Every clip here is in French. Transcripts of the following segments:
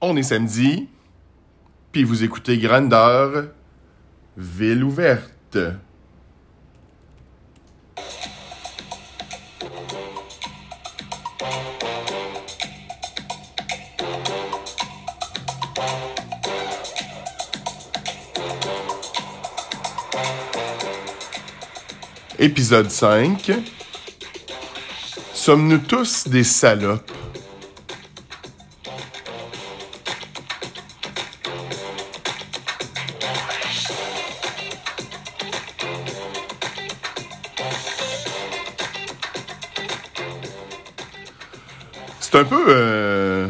On est samedi, puis vous écoutez Grandeur, Ville ouverte. Épisode 5. Sommes-nous tous des salopes? C'est un peu euh,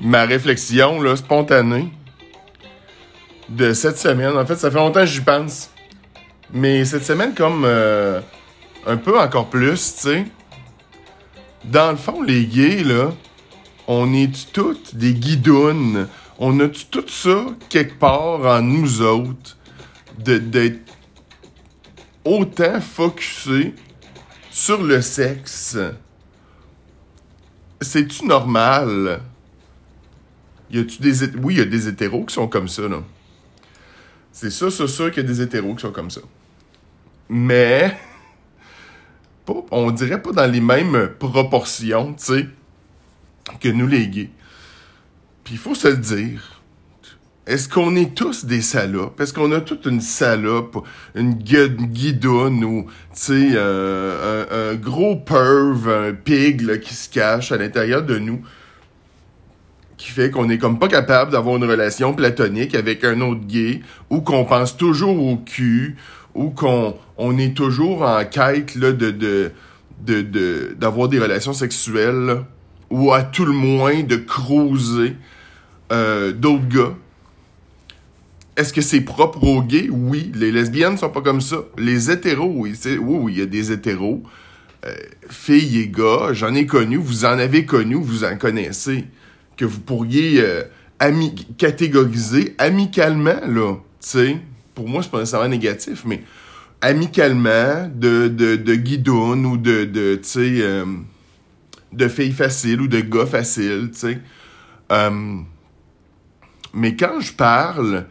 ma réflexion là, spontanée de cette semaine. En fait, ça fait longtemps que j'y pense. Mais cette semaine, comme euh, un peu encore plus, tu sais. Dans le fond, les gays, là, on est toutes des guidounes? On a tout ça quelque part en nous autres d'être autant focusé sur le sexe. C'est-tu normal? Y a-tu des... Oui, il y a des hétéros qui sont comme ça, là. C'est ça, c'est sûr qu'il y a des hétéros qui sont comme ça. Mais... On dirait pas dans les mêmes proportions, tu sais, que nous les gays. Puis il faut se le dire. Est-ce qu'on est tous des salopes? Est-ce qu'on a toute une salope, une, guidoune ou, sais, un, gros perv, un pig là, qui se cache à l'intérieur de nous? qui fait qu'on est comme pas capable d'avoir une relation platonique avec un autre gay, ou qu'on pense toujours au cul, ou qu'on on est toujours en quête là, de, de, de, d'avoir des relations sexuelles, ou à tout le moins de cruiser euh, d'autres gars? Est-ce que c'est propre aux gays? Oui. Les lesbiennes sont pas comme ça. Les hétéros, oui. Oui, oui, il y a des hétéros. Euh, filles et gars, j'en ai connu, vous en avez connu, vous en connaissez que vous pourriez euh, catégoriser amicalement, là, tu sais. Pour moi, c'est pas nécessairement négatif, mais amicalement de, de, ou de, de tu sais, euh, de filles faciles ou de gars faciles, tu sais. Mais quand je parle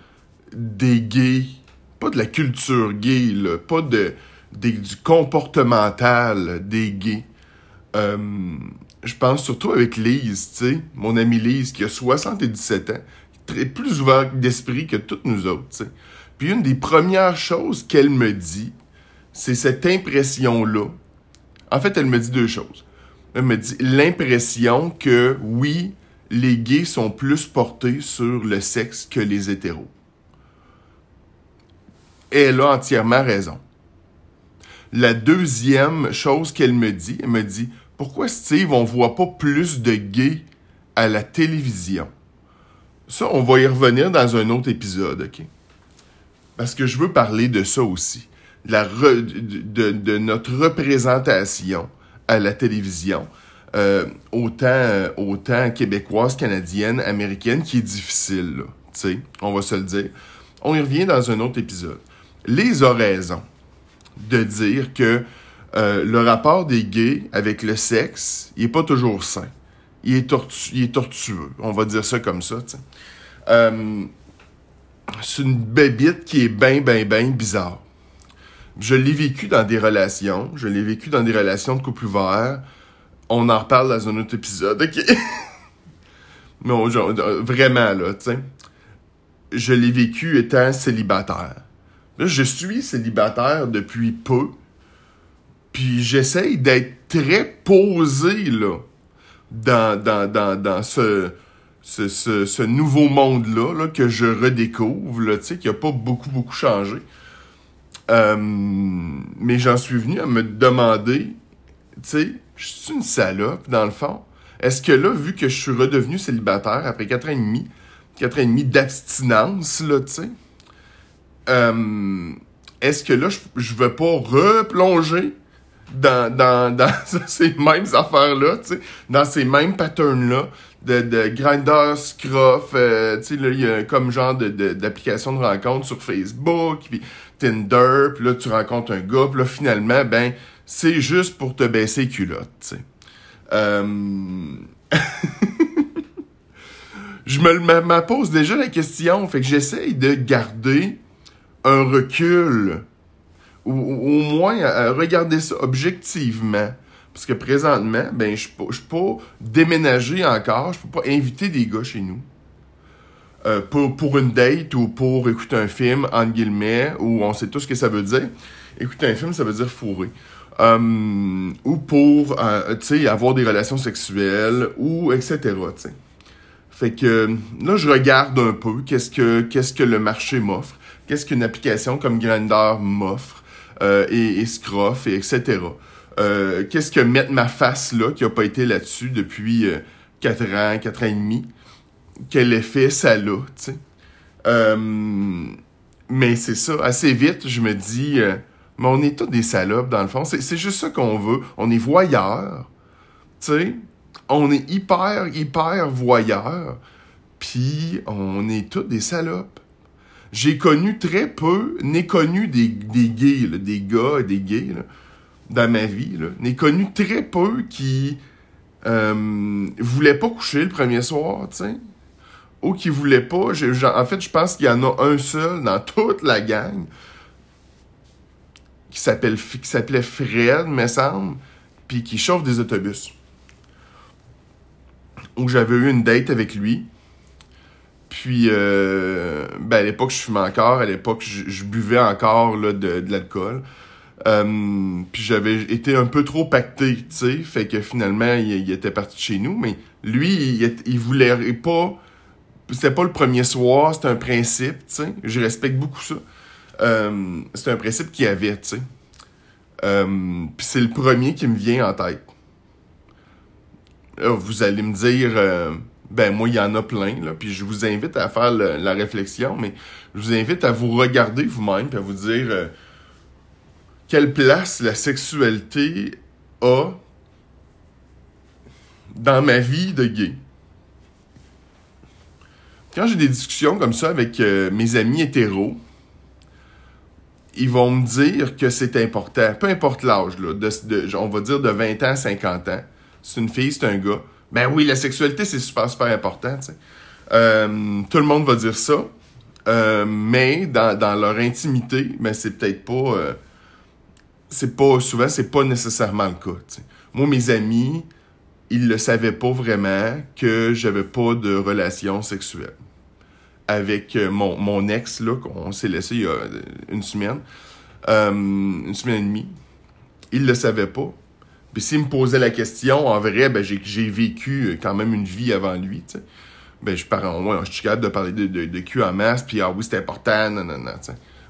des gays, pas de la culture gay, là, pas de, du comportemental des gays, euh, je pense surtout avec Lise, tu sais, mon amie Lise qui a 77 ans, très plus ouvert d'esprit que toutes nous autres, tu sais. Puis une des premières choses qu'elle me dit, c'est cette impression-là. En fait, elle me dit deux choses. Elle me dit l'impression que oui, les gays sont plus portés sur le sexe que les hétéros. Elle a entièrement raison. La deuxième chose qu'elle me dit, elle me dit pourquoi, Steve, on voit pas plus de gays à la télévision? Ça, on va y revenir dans un autre épisode, OK? Parce que je veux parler de ça aussi. de, notre représentation à la télévision. Euh, autant, autant québécoise, canadienne, américaine, qui est difficile, Tu sais, on va se le dire. On y revient dans un autre épisode. Les oraisons de dire que euh, le rapport des gays avec le sexe, il est pas toujours sain. Il est, il est tortueux, on va dire ça comme ça. Euh, c'est une bébite qui est bien, bien, bien bizarre. Je l'ai vécu dans des relations. Je l'ai vécu dans des relations de couple ouvert. On en reparle dans un autre épisode, ok? Mais vraiment, là, tu sais. Je l'ai vécu étant célibataire. Là, je suis célibataire depuis peu. Puis j'essaye d'être très posé, là, dans, dans, ce, nouveau monde-là, là, que je redécouvre, là, qui a pas beaucoup, beaucoup changé. Euh, mais j'en suis venu à me demander, tu sais, je suis une salope, dans le fond. Est-ce que là, vu que je suis redevenu célibataire après quatre ans et demi, quatre ans et demi d'abstinence, là, tu sais, euh, est-ce que là, je, je veux pas replonger dans, dans, dans ces mêmes affaires-là, dans ces mêmes patterns-là, de, de grinder, scruff, euh, tu sais, là, il y a comme genre de, d'application de, rencontre sur Facebook, puis Tinder, puis là, tu rencontres un gars, puis là, finalement, ben, c'est juste pour te baisser culotte, tu sais. Euh... je me, me pose déjà la question. Fait que j'essaye de garder un recul. Ou, au moins à regarder ça objectivement. Parce que présentement, ben, je ne peux pas déménager encore. Je peux pas inviter des gars chez nous. Euh, pour, une date ou pour écouter un film, entre guillemets, où on sait tout ce que ça veut dire. Écouter un film, ça veut dire fourrer. Euh, ou pour, euh, avoir des relations sexuelles, ou etc., tu sais. Fait que là, je regarde un peu qu'est-ce que qu'est-ce que le marché m'offre, qu'est-ce qu'une application comme Grindr m'offre, euh, et, et Scruff, et etc. Euh, qu'est-ce que mettre ma face là, qui a pas été là-dessus depuis euh, 4 ans, 4 ans et demi, quel effet ça a, tu sais? Euh, mais c'est ça, assez vite, je me dis, euh, mais on est tous des salopes, dans le fond. C'est juste ça qu'on veut. On est voyeurs, tu sais? On est hyper, hyper voyeur, puis on est tous des salopes. J'ai connu très peu, n'ai connu des, des gays, des gars, des gays, dans ma vie, n'ai connu très peu qui euh, voulaient pas coucher le premier soir, tu ou qui voulaient pas. en fait, je pense qu'il y en a un seul dans toute la gang qui qui s'appelait Fred, me semble, puis qui chauffe des autobus où j'avais eu une date avec lui. Puis, euh, ben à l'époque, je fumais encore. À l'époque, je, buvais encore là, de, de l'alcool. Euh, puis j'avais été un peu trop pacté, tu sais. Fait que finalement, il, était parti de chez nous. Mais lui, il, voulait pas... C'était pas le premier soir, c'était un principe, tu sais. Je respecte beaucoup ça. Euh, c'est un principe qu'il avait, tu sais. Euh, puis c'est le premier qui me vient en tête vous allez me dire, ben moi, il y en a plein, là, puis je vous invite à faire la réflexion, mais je vous invite à vous regarder vous-même, puis à vous dire euh, quelle place la sexualité a dans ma vie de gay. Quand j'ai des discussions comme ça avec euh, mes amis hétéros, ils vont me dire que c'est important, peu importe l'âge, là, de, on va dire de 20 ans à 50 ans, c'est une fille, c'est un gars. Ben oui, la sexualité, c'est super, super important. Euh, tout le monde va dire ça. Euh, mais dans, dans, leur intimité, ben c'est peut-être pas... Euh, c'est pas... Souvent, c'est pas nécessairement le cas. Moi, mes amis, ils le savaient pas vraiment que j'avais pas de relation sexuelle avec mon, mon ex, là, qu'on s'est laissé il y a une semaine, une semaine et demie. Ils le savaient pas. Puis s'il me posait la question, en vrai, ben j'ai vécu quand même une vie avant lui. Ben je parle, je suis capable de parler de, cul en masse, puis ah oui, c'est important, non, non, non.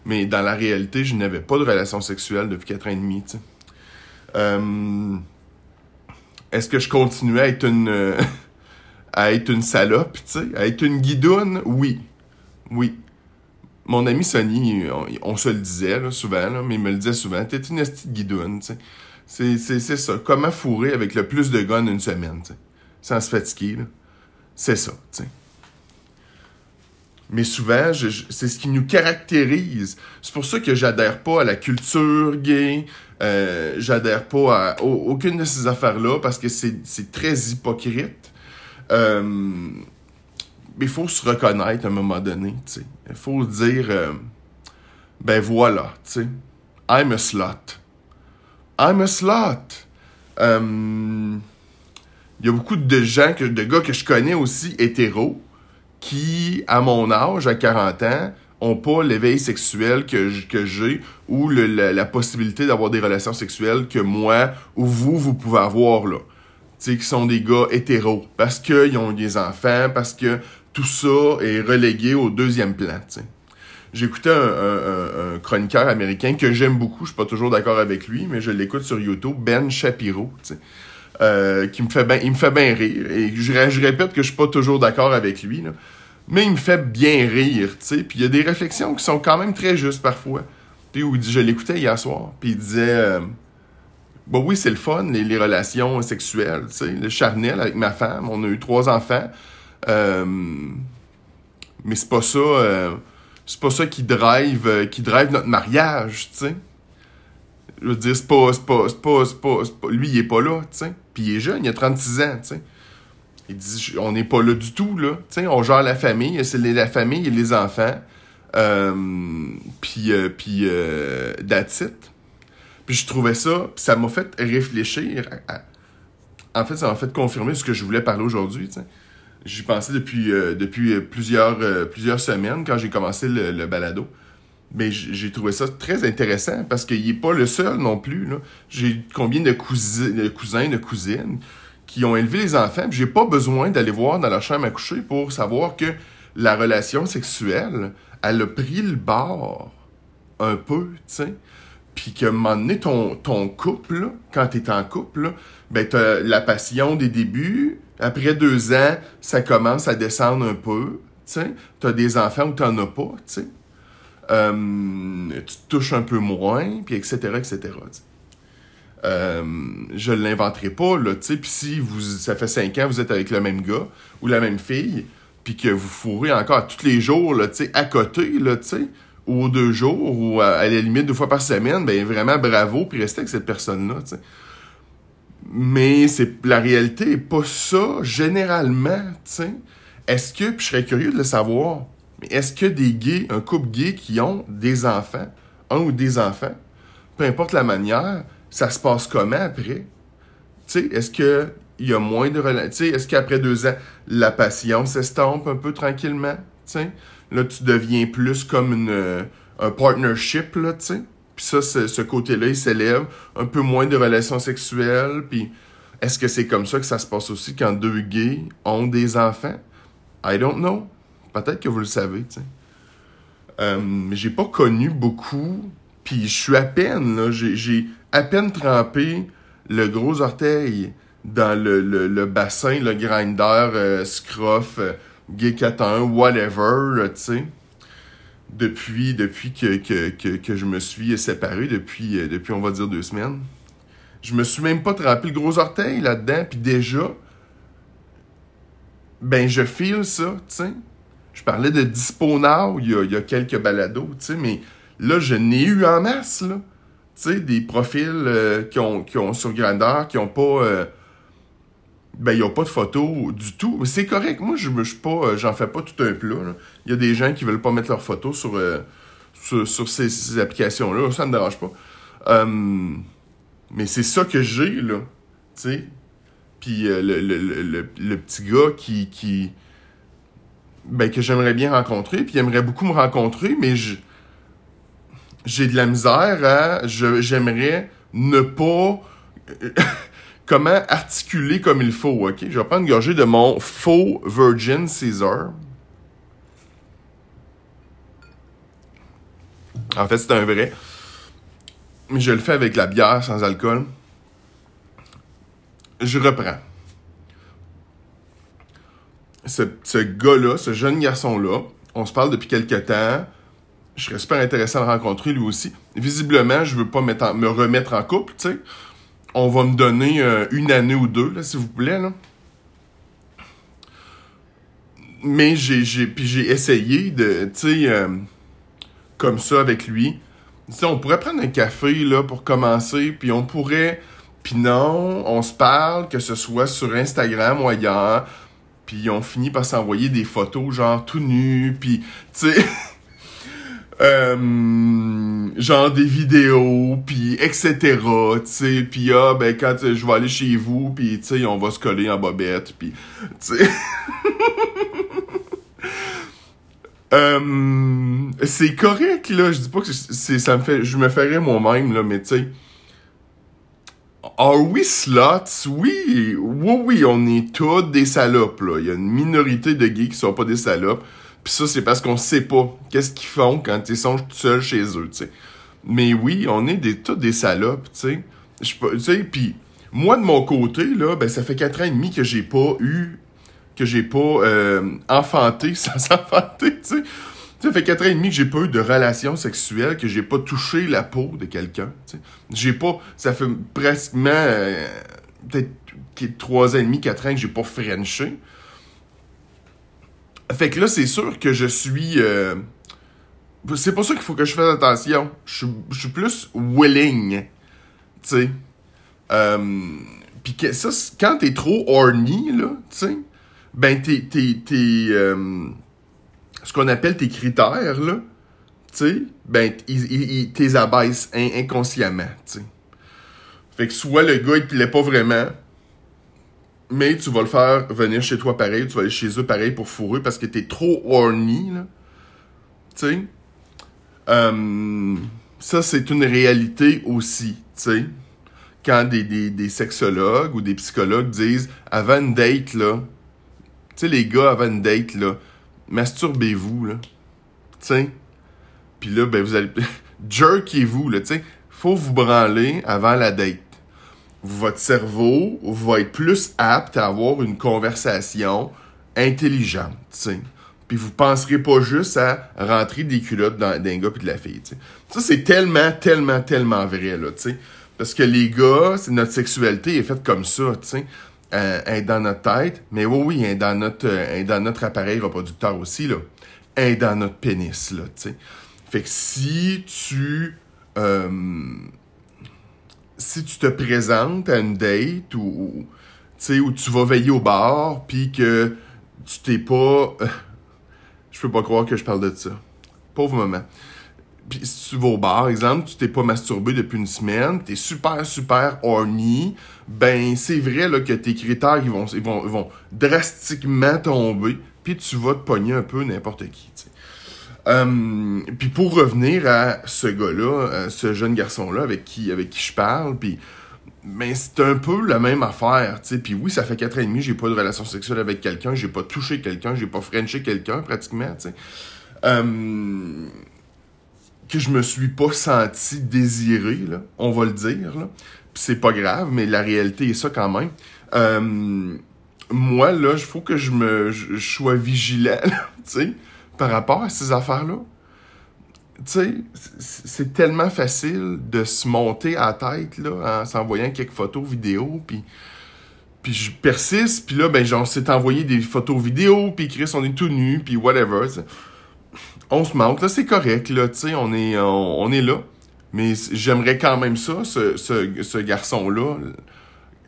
Mais dans la réalité, je n'avais pas de relation sexuelle depuis quatre ans et demi. Euh, est-ce que je continuais à être une... à être une salope, à être une guidoune? Oui. Oui. Mon ami Sonny, on, se le disait souvent, mais il me le disait souvent, t'es une petite guidoune, tu sais. C'est, c'est, c'est ça. Comment fourrer avec le plus de guns une semaine, t'sais. sans se fatiguer. Là. C'est ça. T'sais. Mais souvent, c'est ce qui nous caractérise. C'est pour ça que j'adhère pas à la culture gay. Euh, j'adhère pas à, aucune de ces affaires-là parce que c'est, c'est très hypocrite. Euh, il faut se reconnaître à un moment donné. Il faut dire, euh, ben voilà, tu sais, I'm a slut. I'm a slut. Il y a beaucoup de gens, que, de gars que je connais aussi hétéros, qui, à mon âge, à 40 ans, ont pas l'éveil sexuel que, que j'ai ou le, la, possibilité d'avoir des relations sexuelles que moi ou vous, vous pouvez avoir là. Tu sais, qui sont des gars hétéros. Parce qu'ils ont des enfants, parce que tout ça est relégué au deuxième plan. J'écoutais un, chroniqueur américain que j'aime beaucoup, je suis pas toujours d'accord avec lui, mais je l'écoute sur YouTube, Ben Shapiro, euh, qui me fait bien, il me fait bien rire. Et je, répète que je suis pas toujours d'accord avec lui, mais il me fait bien rire. Puis il y a des réflexions qui sont quand même très justes parfois. Puis où je l'écoutais hier soir, puis il disait, euh, bah oui c'est le fun, les, relations sexuelles, le charnel avec ma femme, on a eu trois enfants, euh, mais c'est pas ça c'est pas ça qui drive, euh, qui drive notre mariage, tu sais. Je veux dire, c'est pas, c'est pas, c'est pas, c'est pas, lui, il est pas là, tu sais. Puis il est jeune, il a 36 ans, tu sais. Il dit, on n'est pas là du tout, là. Tu sais, on gère la famille, c'est la famille et les enfants. Euh, puis, euh, puis, euh, je trouvais ça, ça m'a fait réfléchir. en fait, ça m'a fait confirmer ce que je voulais parler aujourd'hui, tu sais. J'y pensais depuis, euh, depuis plusieurs, plusieurs semaines quand j'ai commencé le, balado. Mais j'ai trouvé ça très intéressant parce qu'il n'est pas le seul non plus. J'ai combien de, cousins, de cousines qui ont élevé les enfants. J'ai pas besoin d'aller voir dans leur chambre à coucher pour savoir que la relation sexuelle, elle a pris le bord un peu, tu sais. Puis qu'à un moment donné, ton, ton couple, quand t'es en couple, ben t'as la passion des débuts. Après deux ans, ça commence à descendre un peu, tu. T'as des enfants ou t'en as pas, tu sais. Euh, tu te touches un peu moins, puis etc., etc., euh, je l'inventerai pas, là, tu si vous, ça fait cinq ans, vous êtes avec le même gars ou la même fille, puis que vous fourrez encore tous les jours, là, tu à côté, là, tu ou deux jours, ou à, la limite deux fois par semaine, ben vraiment bravo, puis restez avec cette personne-là, tu. Mais c'est la réalité est pas ça, généralement. Est-ce que, puis je serais curieux de le savoir, est-ce que des gays, un couple gay qui ont des enfants, un ou des enfants, peu importe la manière, ça se passe comment après? Est-ce que il y a moins de relations? Est-ce qu'après deux ans, la passion s'estompe un peu tranquillement? Là, tu deviens plus comme une, euh, un partnership, là, tu sais? Puis ça, ce côté-là, il s'élève. Un peu moins de relations sexuelles. Puis est-ce que c'est comme ça que ça se passe aussi quand deux gays ont des enfants? I don't know. Peut-être que vous le savez, tu sais. Euh, mais j'ai pas connu beaucoup. Puis je suis à peine, là. J'ai à peine trempé le gros orteil dans le, le, bassin, le grinder, euh, scruff, euh, gay 1 whatever, tu sais. Depuis, depuis que, que, que, que, je me suis séparé, depuis, euh, depuis, on va dire, deux semaines. Je me suis même pas trempé le gros orteil là-dedans, puis déjà, ben, je file ça, tu sais. Je parlais de Dispo Now il y a, quelques balados, tu sais, mais là, je n'ai eu en masse, là tu sais, des profils euh, qui, ont, qui ont sur Grandeur, qui ont pas. Euh, ben, ils n'ont pas de photos du tout. C'est correct. Moi, je suis pas. Euh, j'en fais pas tout un plat. Il y a des gens qui veulent pas mettre leurs photos sur, sur, ces, applications-là. Ça me dérange pas. mais c'est ça que j'ai, là. Tu sais? Puis le, le, le, petit gars qui. qui ben, que j'aimerais bien rencontrer, puis il aimerait beaucoup me rencontrer, mais je j'ai de la misère j'aimerais ne pas comment articuler comme il faut, OK? Je vais prendre une gorgée de mon faux Virgin Caesar. En fait, c'est un vrai. Mais je le fais avec la bière sans alcool. Je reprends. Ce, gars-là, ce jeune garçon-là, on se parle depuis quelques temps je serais super intéressant de rencontrer lui aussi. Visiblement, je veux pas me remettre en couple, tu sais. On va me donner euh, une année ou deux, là, s'il vous plaît, là. Mais j'ai, j'ai, j'ai essayé de, tu sais, euh, comme ça avec lui. Tu on pourrait prendre un café, là, pour commencer, puis on pourrait, puis non, on se parle, que ce soit sur Instagram ou ailleurs, puis on finit par s'envoyer des photos, genre, tout nu, puis, tu sais... Euh, genre des vidéos, puis etc. Tu sais, puis ah, ben quand je vais aller chez vous, puis tu sais, on va se coller en bobette, puis tu sais. euh, c'est correct là, je dis pas que c'est ça me fait, je me ferais moi-même là, mais tu sais. Are we slots? Oui, oui, oui, on est tous des salopes, là. Il y a une minorité de gays qui sont pas des salopes. Puis ça, c'est parce qu'on sait pas qu'est-ce qu'ils font quand ils sont seuls chez eux, tu sais. Mais oui, on est des, tous des salopes, tu sais. Puis moi, de mon côté, là, ben, ça fait quatre ans et demi que j'ai pas eu, que j'ai pas euh, enfanté sans enfanter, tu sais. Ça fait quatre ans et demi que j'ai pas eu de relation sexuelle, que j'ai pas touché la peau de quelqu'un. tu sais. J'ai pas. Ça fait presque euh, peut-être trois ans et demi, quatre ans que j'ai pas frenché. Fait que là, c'est sûr que je suis. Euh, c'est pas ça qu'il faut que je fasse attention. Je suis plus willing. Tu sais. Euh, Puis ça, quand t'es trop horny, là, tu sais, ben tes, tes, tes euh, ce qu'on appelle tes critères, là, tu sais, ben, ils, ils, t'es abaissent inconsciemment, tu sais. Fait que soit le gars, il te plaît pas vraiment, mais tu vas le faire venir chez toi pareil, tu vas aller chez eux pareil pour fourrer parce que t'es trop horny, là. Tu sais? Euh, ça, c'est une réalité aussi, tu sais. Quand des, des, des, sexologues ou des psychologues disent, avant une date, là, tu sais, les gars, avant une date, là, masturbez-vous, là. Tu sais? Puis là, ben, vous allez... Jerkez-vous, là, tu sais. Faut vous branler avant la date. Votre cerveau va être plus apte à avoir une conversation intelligente, tu sais. Puis vous penserez pas juste à rentrer des culottes dans, d'un gars puis de la fille, tu sais. Ça, c'est tellement, tellement, tellement vrai, là, tu sais. Parce que les gars, notre sexualité est faite comme ça, tu sais. Euh, est dans notre tête, mais oui, oui, est dans notre, euh, dans notre appareil reproducteur aussi, là. Est dans notre pénis, là, tu sais. Fait que si tu... Euh, si tu te présentes à une date ou, tu où tu vas veiller au bar, puis que tu t'es pas... je peux pas croire que je parle de ça. Pauvre moment. Puis si tu vas au bar, exemple, tu t'es pas masturbé depuis une semaine, t'es super, super horny, ben c'est vrai que tes critères ils vont, ils vont, vont drastiquement tomber, puis tu vas te pogner un peu n'importe qui. Euh, puis pour revenir à ce gars-là, ce jeune garçon-là avec qui, avec qui je parle, puis ben c'est un peu la même affaire, tu sais. Puis oui, ça fait quatre ans et demi, j'ai pas de relation sexuelle avec quelqu'un, j'ai pas touché quelqu'un, j'ai pas frenché quelqu'un pratiquement, tu. Euh, que je me suis pas senti désiré, on va le dire, là. Puis c'est pas grave, mais la réalité est ça quand même. Euh, moi, là, il faut que je me sois vigilant, tu sais, par rapport à ces affaires-là. Tu sais, c'est tellement facile de se monter à la tête, là, en s'envoyant quelques photos, vidéos, puis... Puis je persiste, puis là, ben, genre, s'est envoyé des photos vidéos, puis Chris, on est tout nu, puis whatever on se manque, là, c'est correct, là, tu sais, on est, là. Mais j'aimerais quand même ça, ce, ce, ce garçon-là,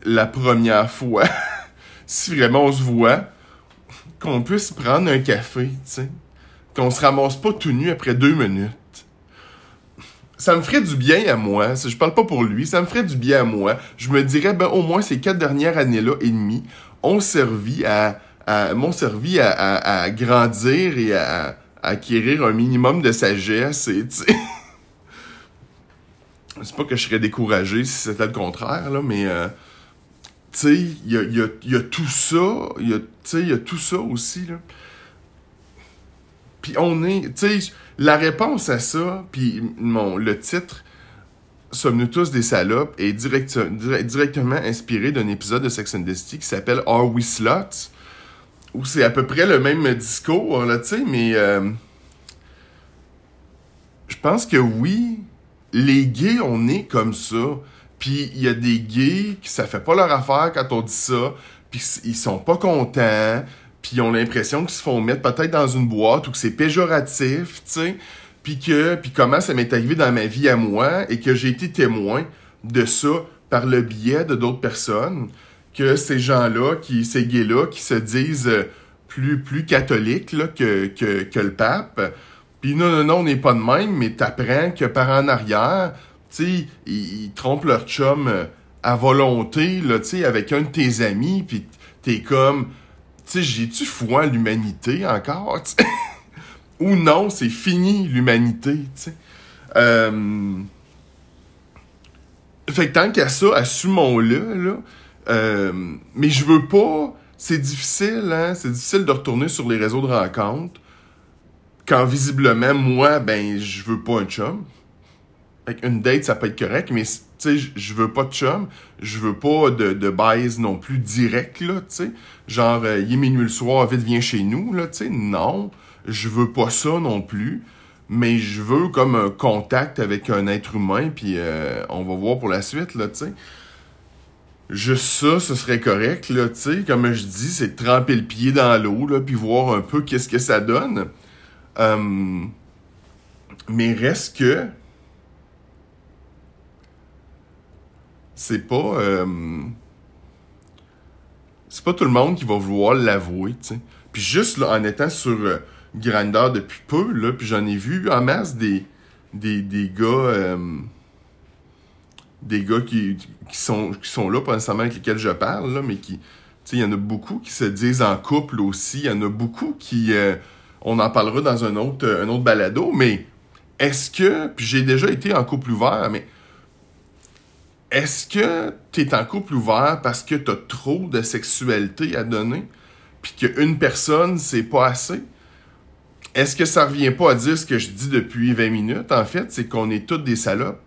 la première fois, si vraiment on se voit, qu'on puisse prendre un café, tu sais. Qu'on se ramasse pas tout nu après deux minutes. Ça me ferait du bien à moi. Je parle pas pour lui, ça me ferait du bien à moi. Je me dirais, ben, au moins ces quatre dernières années-là et demie ont servi à, à m'ont servi à, à, grandir et à, acquérir un minimum de sagesse et. C'est pas que je serais découragé si c'était le contraire, là, mais... Euh, il y a, y, a, y a, tout ça, il y a tout ça aussi, là. Puis on est, tu sais, la réponse à ça, puis mon, le titre, Sommes-nous tous des salopes, est direct, directement inspiré d'un épisode de Sex and the qui s'appelle Are We Sluts? où c'est à peu près le même discours, là, tu sais, mais euh, je pense que oui, les gays, on est comme ça. Puis il y a des gays qui ça fait pas leur affaire quand on dit ça, puis ils sont pas contents, puis ils ont l'impression qu'ils se font mettre peut-être dans une boîte ou que c'est péjoratif, tu sais. Puis que, puis comment ça m'est arrivé dans ma vie à moi et que j'ai été témoin de ça par le biais de d'autres personnes que ces gens-là, qui, ces gays-là, qui se disent euh, plus, plus catholiques là, que, que, que le pape, puis non, non, non, on n'est pas de même, mais t'apprends que par en arrière, tu sais, ils, trompent leur chum euh, à volonté, là, tu sais, avec un de tes amis, puis t'es comme, tu sais, j'ai-tu foi en l'humanité encore? Ou non, c'est fini l'humanité, tu sais? Euh... Fait que tant qu'à ça, assumons-le, là, euh, mais je veux pas. C'est difficile, hein? C'est difficile de retourner sur les réseaux de rencontres quand visiblement, moi, ben, je veux pas un chum. Une date, ça peut être correct, mais tu sais, je veux pas de chum, je veux pas de, de baise non plus direct, là, tu sais. Genre, euh, il est minuit le soir, vite, viens chez nous, là, tu sais. Non, je veux pas ça non plus, mais je veux comme un contact avec un être humain, puis euh, on va voir pour la suite, là, tu sais juste ça, ce serait correct, là, tu sais. Comme je dis, c'est tremper le pied dans l'eau, là, puis voir un peu qu'est-ce que ça donne. Euh, mais reste que... C'est pas... Euh, c'est pas tout le monde qui va vouloir l'avouer, tu sais. Puis juste en étant sur euh, depuis peu, là, puis j'en ai vu en masse des, des, des gars... euh, des gars qui, qui, sont, qui sont là, pas nécessairement avec lesquels je parle, là, mais qui... Tu sais, il y en a beaucoup qui se disent en couple aussi. Il y en a beaucoup qui... euh, on en parlera dans un autre, un autre balado, mais est-ce que... Puis j'ai déjà été en couple ouvert, mais... Est-ce que tu es en couple ouvert parce que tu as trop de sexualité à donner, puis qu'une personne, c'est pas assez? Est-ce que ça revient pas à dire ce que je dis depuis 20 minutes? En fait, c'est qu'on est toutes des salopes,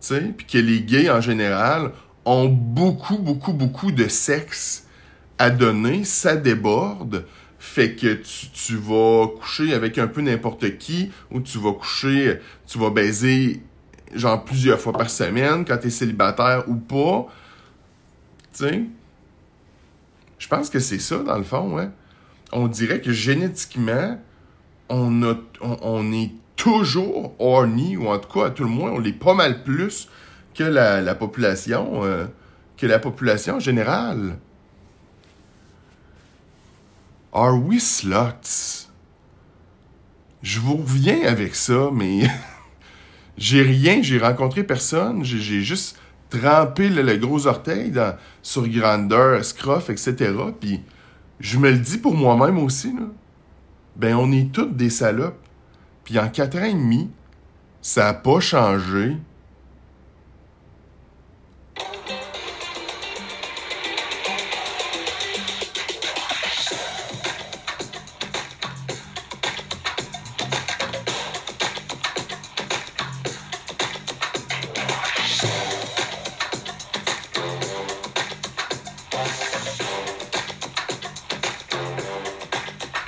tu sais, puis que les gays, en général, ont beaucoup, beaucoup, beaucoup de sexe à donner, ça déborde, fait que tu, tu vas coucher avec un peu n'importe qui, ou tu vas coucher, tu vas baiser genre plusieurs fois par semaine quand t'es célibataire ou pas. Tu sais? Je pense que c'est ça, dans le fond, hein. On dirait que génétiquement, on, a, on, est toujours horny, ou en tout cas, à tout le moins, on l'est pas mal plus que la, la population, euh, que la population générale. Are we sluts? Je vous reviens avec ça, mais j'ai rien, j'ai rencontré personne, j'ai juste trempé le, le gros orteil dans, sur Grandeur, Scruff, etc. Puis je me le dis pour moi-même aussi, là. Ben, on est toutes des salopes. Puis en quatre ans et demi, ça a pas changé